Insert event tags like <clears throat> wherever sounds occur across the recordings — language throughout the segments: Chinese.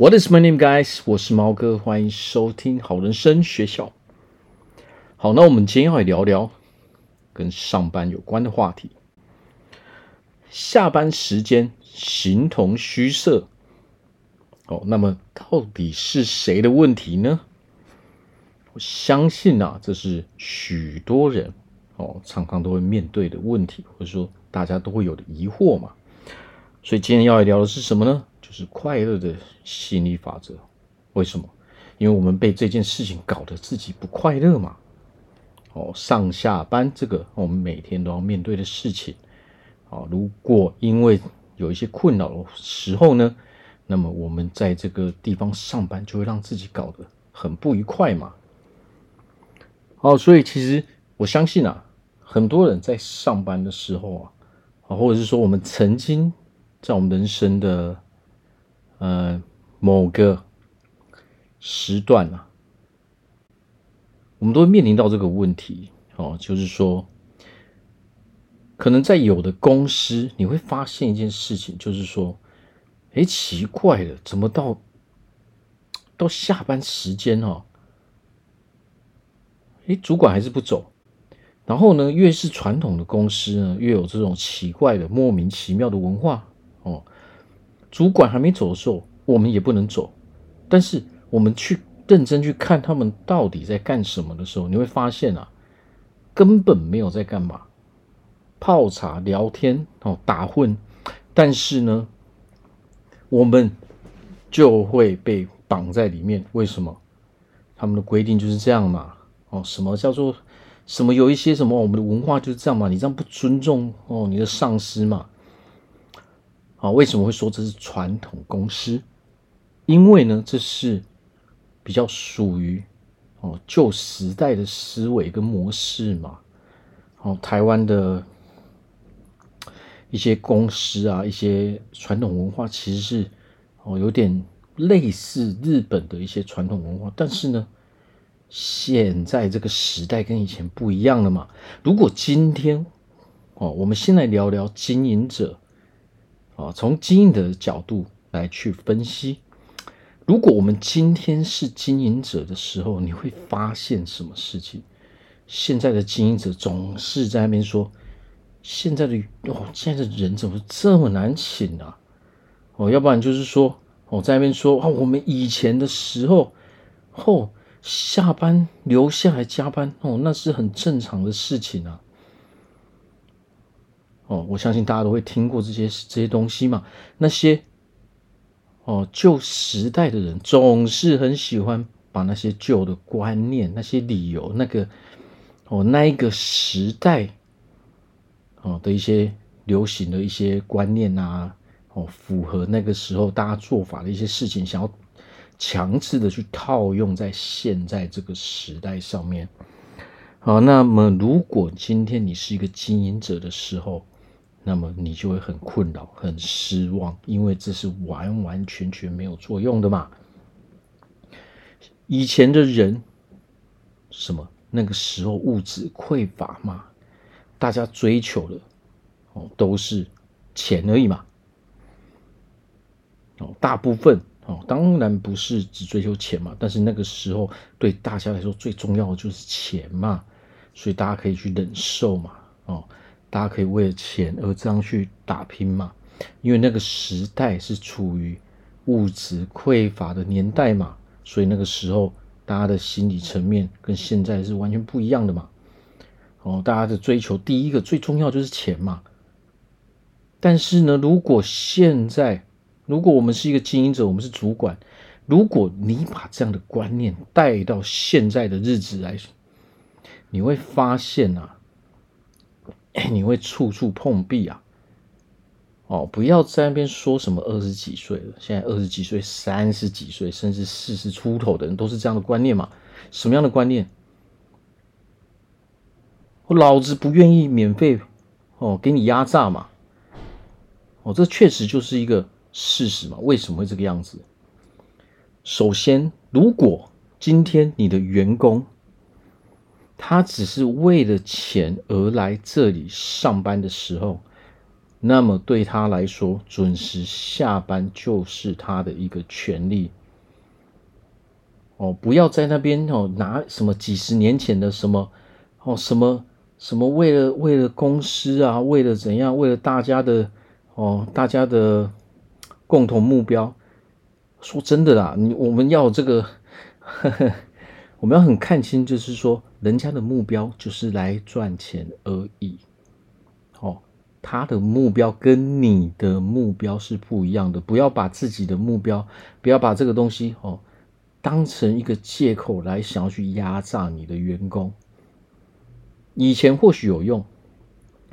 What is my name, guys？我是猫哥，欢迎收听好人生学校。好，那我们今天要来聊聊跟上班有关的话题。下班时间形同虚设。哦，那么到底是谁的问题呢？我相信啊，这是许多人哦常常都会面对的问题，或者说大家都会有的疑惑嘛。所以今天要来聊的是什么呢？就是快乐的吸引力法则。为什么？因为我们被这件事情搞得自己不快乐嘛。哦，上下班这个我们每天都要面对的事情。哦，如果因为有一些困扰的时候呢，那么我们在这个地方上班就会让自己搞得很不愉快嘛。好，所以其实我相信啊，很多人在上班的时候啊，啊，或者是说我们曾经在我们人生的呃某个时段啊。我们都会面临到这个问题哦，就是说，可能在有的公司，你会发现一件事情，就是说，哎，奇怪了，怎么到到下班时间哦，哎，主管还是不走。然后呢，越是传统的公司呢，越有这种奇怪的、莫名其妙的文化哦。主管还没走的时候，我们也不能走，但是我们去。认真去看他们到底在干什么的时候，你会发现啊，根本没有在干嘛，泡茶聊天哦，打混。但是呢，我们就会被绑在里面。为什么？他们的规定就是这样嘛。哦，什么叫做什么？有一些什么，我们的文化就是这样嘛。你这样不尊重哦，你的上司嘛。啊，为什么会说这是传统公司？因为呢，这是。比较属于哦旧时代的思维跟模式嘛，哦台湾的一些公司啊，一些传统文化其实是哦有点类似日本的一些传统文化，但是呢，现在这个时代跟以前不一样了嘛。如果今天哦，我们先来聊聊经营者啊，从经营的角度来去分析。如果我们今天是经营者的时候，你会发现什么事情？现在的经营者总是在那边说：“现在的哦，现在的人怎么这么难请啊？”哦，要不然就是说，我在那边说：“哦，我们以前的时候，哦，下班留下来加班，哦，那是很正常的事情啊。”哦，我相信大家都会听过这些这些东西嘛，那些。哦，旧时代的人总是很喜欢把那些旧的观念、那些理由、那个哦，那一个时代哦的一些流行的一些观念啊，哦，符合那个时候大家做法的一些事情，想要强制的去套用在现在这个时代上面。好，那么如果今天你是一个经营者的时候，那么你就会很困扰、很失望，因为这是完完全全没有作用的嘛。以前的人，什么那个时候物质匮乏嘛，大家追求的哦都是钱而已嘛。哦，大部分哦当然不是只追求钱嘛，但是那个时候对大家来说最重要的就是钱嘛，所以大家可以去忍受嘛，哦。大家可以为了钱而这样去打拼嘛？因为那个时代是处于物质匮乏的年代嘛，所以那个时候大家的心理层面跟现在是完全不一样的嘛。哦，大家的追求第一个最重要就是钱嘛。但是呢，如果现在如果我们是一个经营者，我们是主管，如果你把这样的观念带到现在的日子来，你会发现啊。你会处处碰壁啊！哦，不要在那边说什么二十几岁了，现在二十几岁、三十几岁，甚至四十出头的人都是这样的观念嘛？什么样的观念？我老子不愿意免费哦，给你压榨嘛！哦，这确实就是一个事实嘛？为什么会这个样子？首先，如果今天你的员工，他只是为了钱而来这里上班的时候，那么对他来说，准时下班就是他的一个权利。哦，不要在那边哦拿什么几十年前的什么哦什么什么为了为了公司啊，为了怎样，为了大家的哦大家的共同目标。说真的啦，你我们要这个呵呵，我们要很看清，就是说人家的目标就是来赚钱而已。哦，他的目标跟你的目标是不一样的，不要把自己的目标，不要把这个东西哦。当成一个借口来想要去压榨你的员工，以前或许有用，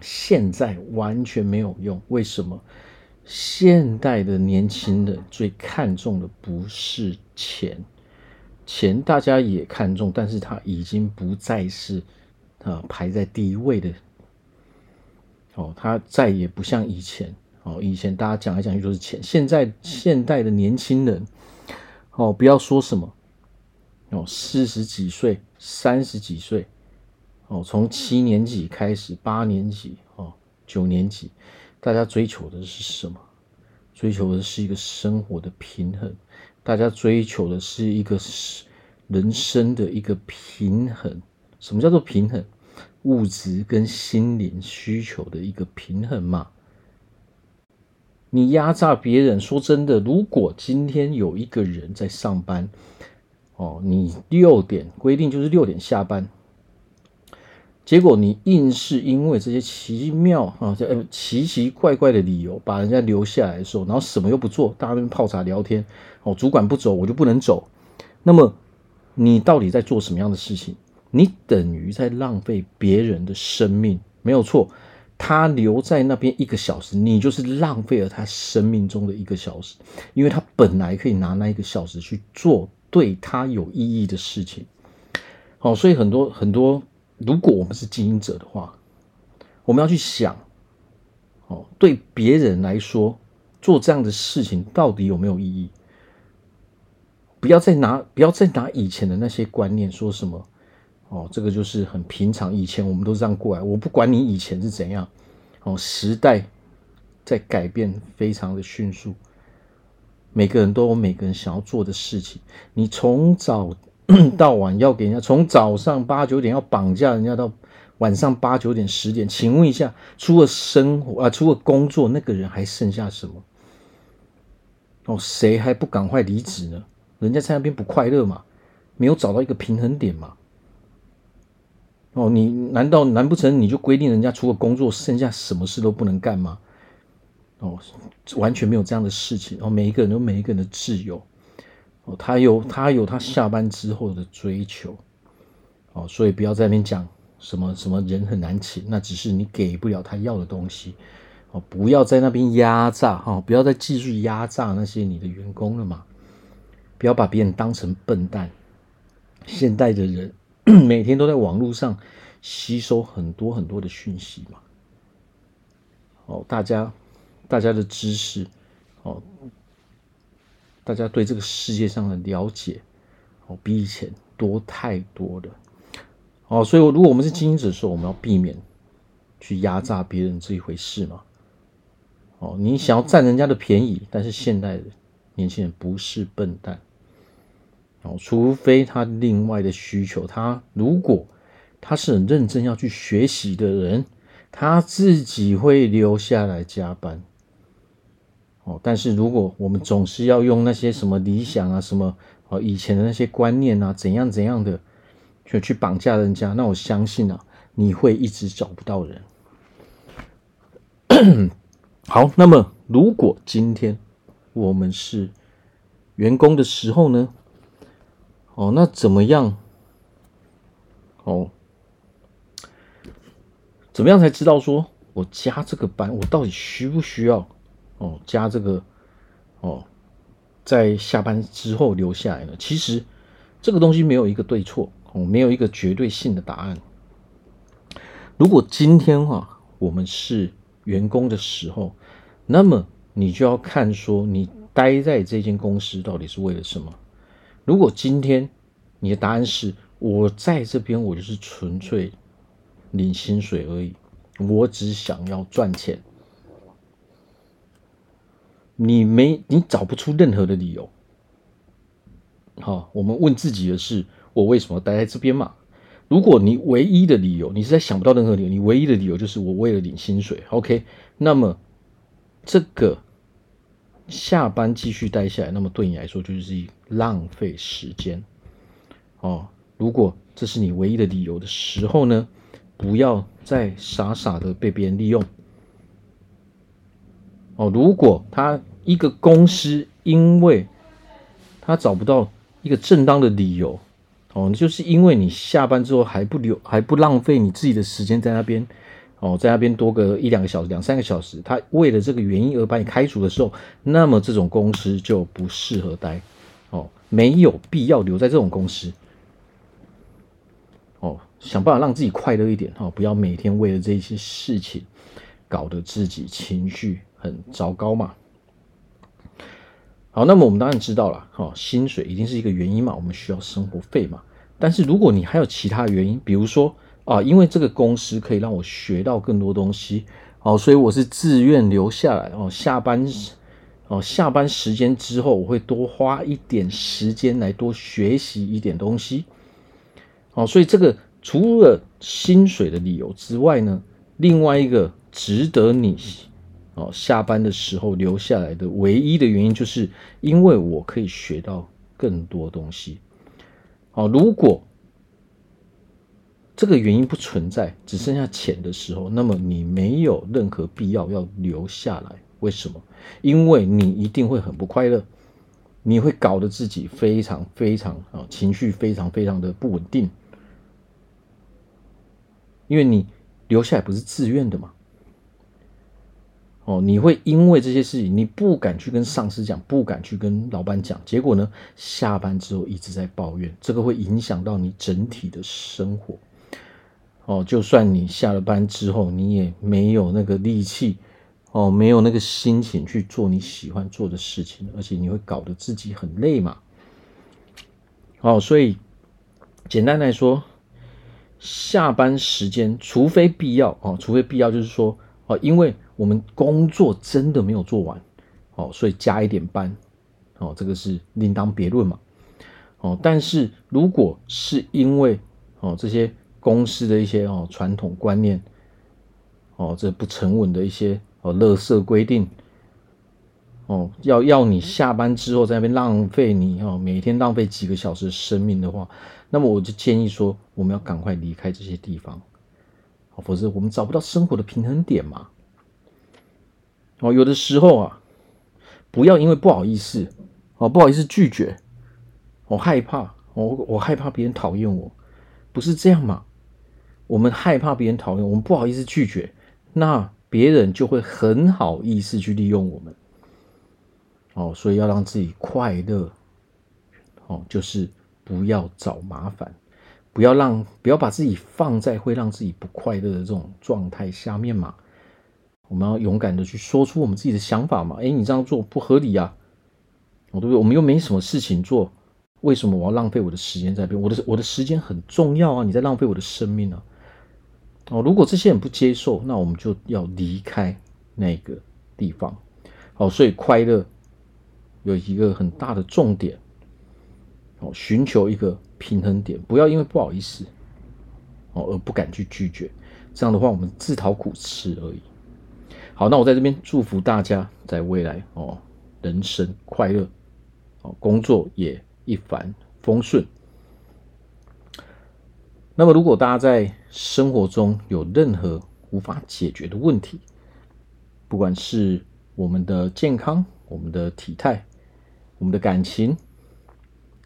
现在完全没有用。为什么？现代的年轻人最看重的不是钱，钱大家也看重，但是他已经不再是啊排在第一位的。哦，他再也不像以前哦，以前大家讲来讲去都是钱，现在现代的年轻人。哦，不要说什么哦，四十几岁、三十几岁，哦，从七年级开始，八年级哦，九年级，大家追求的是什么？追求的是一个生活的平衡，大家追求的是一个人生的一个平衡。什么叫做平衡？物质跟心灵需求的一个平衡嘛。你压榨别人，说真的，如果今天有一个人在上班，哦，你六点规定就是六点下班，结果你硬是因为这些奇妙啊、呃、奇奇怪怪的理由把人家留下来的时候，然后什么又不做，大家在泡茶聊天，哦，主管不走我就不能走，那么你到底在做什么样的事情？你等于在浪费别人的生命，没有错。他留在那边一个小时，你就是浪费了他生命中的一个小时，因为他本来可以拿那一个小时去做对他有意义的事情。好，所以很多很多，如果我们是经营者的话，我们要去想，哦，对别人来说做这样的事情到底有没有意义？不要再拿不要再拿以前的那些观念说什么。哦，这个就是很平常。以前我们都这样过来，我不管你以前是怎样。哦，时代在改变，非常的迅速。每个人都有每个人想要做的事情。你从早 <clears throat> 到晚要给人家，从早上八九点要绑架人家到晚上八九点十点。请问一下，除了生活啊，除了工作，那个人还剩下什么？哦，谁还不赶快离职呢？人家在那边不快乐嘛？没有找到一个平衡点嘛？哦，你难道难不成你就规定人家除了工作，剩下什么事都不能干吗？哦，完全没有这样的事情。哦，每一个人都有每一个人的自由。哦，他有他有他下班之后的追求。哦，所以不要在那边讲什么什么人很难请，那只是你给不了他要的东西。哦，不要在那边压榨哈，不要再继续压榨那些你的员工了嘛。不要把别人当成笨蛋。现代的人。<clears throat> 每天都在网络上吸收很多很多的讯息嘛，哦，大家大家的知识，哦，大家对这个世界上的了解，哦，比以前多太多了，哦，所以如果我们是经营者的时候，我们要避免去压榨别人这一回事嘛，哦，你想要占人家的便宜，但是现代的年轻人不是笨蛋。哦除非他另外的需求，他如果他是很认真要去学习的人，他自己会留下来加班。哦，但是如果我们总是要用那些什么理想啊、什么哦以前的那些观念啊、怎样怎样的，去去绑架人家，那我相信啊，你会一直找不到人。<clears throat> 好，那么如果今天我们是员工的时候呢？哦，那怎么样？哦，怎么样才知道说我加这个班，我到底需不需要？哦，加这个哦，在下班之后留下来呢？其实这个东西没有一个对错，哦，没有一个绝对性的答案。如果今天哈、我们是员工的时候，那么你就要看说你待在这间公司到底是为了什么。如果今天你的答案是我在这边，我就是纯粹领薪水而已，我只想要赚钱，你没你找不出任何的理由。好，我们问自己的是：我为什么待在这边嘛？如果你唯一的理由，你实在想不到任何理由，你唯一的理由就是我为了领薪水。OK，那么这个下班继续待下来，那么对你来说就是浪费时间。哦，如果这是你唯一的理由的时候呢，不要再傻傻的被别人利用。哦，如果他一个公司因为他找不到一个正当的理由，哦，就是因为你下班之后还不留还不浪费你自己的时间在那边，哦，在那边多个一两个小时、两三个小时，他为了这个原因而把你开除的时候，那么这种公司就不适合待，哦，没有必要留在这种公司，哦，想办法让自己快乐一点，哦，不要每天为了这些事情搞得自己情绪很糟糕嘛。好，那么我们当然知道了，哈，薪水一定是一个原因嘛，我们需要生活费嘛。但是如果你还有其他原因，比如说啊，因为这个公司可以让我学到更多东西，哦，所以我是自愿留下来哦。下班，哦，下班时间之后，我会多花一点时间来多学习一点东西。哦，所以这个除了薪水的理由之外呢，另外一个值得你。哦，下班的时候留下来的唯一的原因，就是因为我可以学到更多东西。哦，如果这个原因不存在，只剩下钱的时候，那么你没有任何必要要留下来。为什么？因为你一定会很不快乐，你会搞得自己非常非常啊，情绪非常非常的不稳定，因为你留下来不是自愿的嘛。哦，你会因为这些事情，你不敢去跟上司讲，不敢去跟老板讲，结果呢，下班之后一直在抱怨，这个会影响到你整体的生活。哦，就算你下了班之后，你也没有那个力气，哦，没有那个心情去做你喜欢做的事情，而且你会搞得自己很累嘛。哦，所以简单来说，下班时间，除非必要，哦，除非必要，就是说，哦，因为。我们工作真的没有做完，哦，所以加一点班，哦，这个是另当别论嘛，哦，但是如果是因为哦这些公司的一些哦传统观念，哦这不成文的一些哦垃圾规定，哦要要你下班之后在那边浪费你哦每天浪费几个小时生命的话，那么我就建议说我们要赶快离开这些地方，否则我们找不到生活的平衡点嘛。哦，有的时候啊，不要因为不好意思，哦，不好意思拒绝，我害怕，我我害怕别人讨厌我，不是这样嘛？我们害怕别人讨厌我们，不好意思拒绝，那别人就会很好意思去利用我们。哦，所以要让自己快乐，哦，就是不要找麻烦，不要让不要把自己放在会让自己不快乐的这种状态下面嘛。我们要勇敢的去说出我们自己的想法嘛？哎，你这样做不合理呀，哦，对不对？我们又没什么事情做，为什么我要浪费我的时间在边？我的我的时间很重要啊！你在浪费我的生命啊！哦，如果这些人不接受，那我们就要离开那个地方。好，所以快乐有一个很大的重点，哦，寻求一个平衡点，不要因为不好意思，哦，而不敢去拒绝。这样的话，我们自讨苦吃而已。好，那我在这边祝福大家在未来哦，人生快乐，哦，工作也一帆风顺。那么，如果大家在生活中有任何无法解决的问题，不管是我们的健康、我们的体态、我们的感情，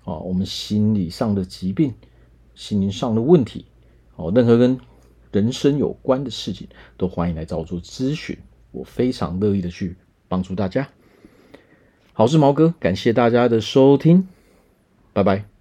哦，我们心理上的疾病、心灵上的问题，哦，任何跟人生有关的事情，都欢迎来找我做咨询。我非常乐意的去帮助大家。好，我是毛哥，感谢大家的收听，拜拜。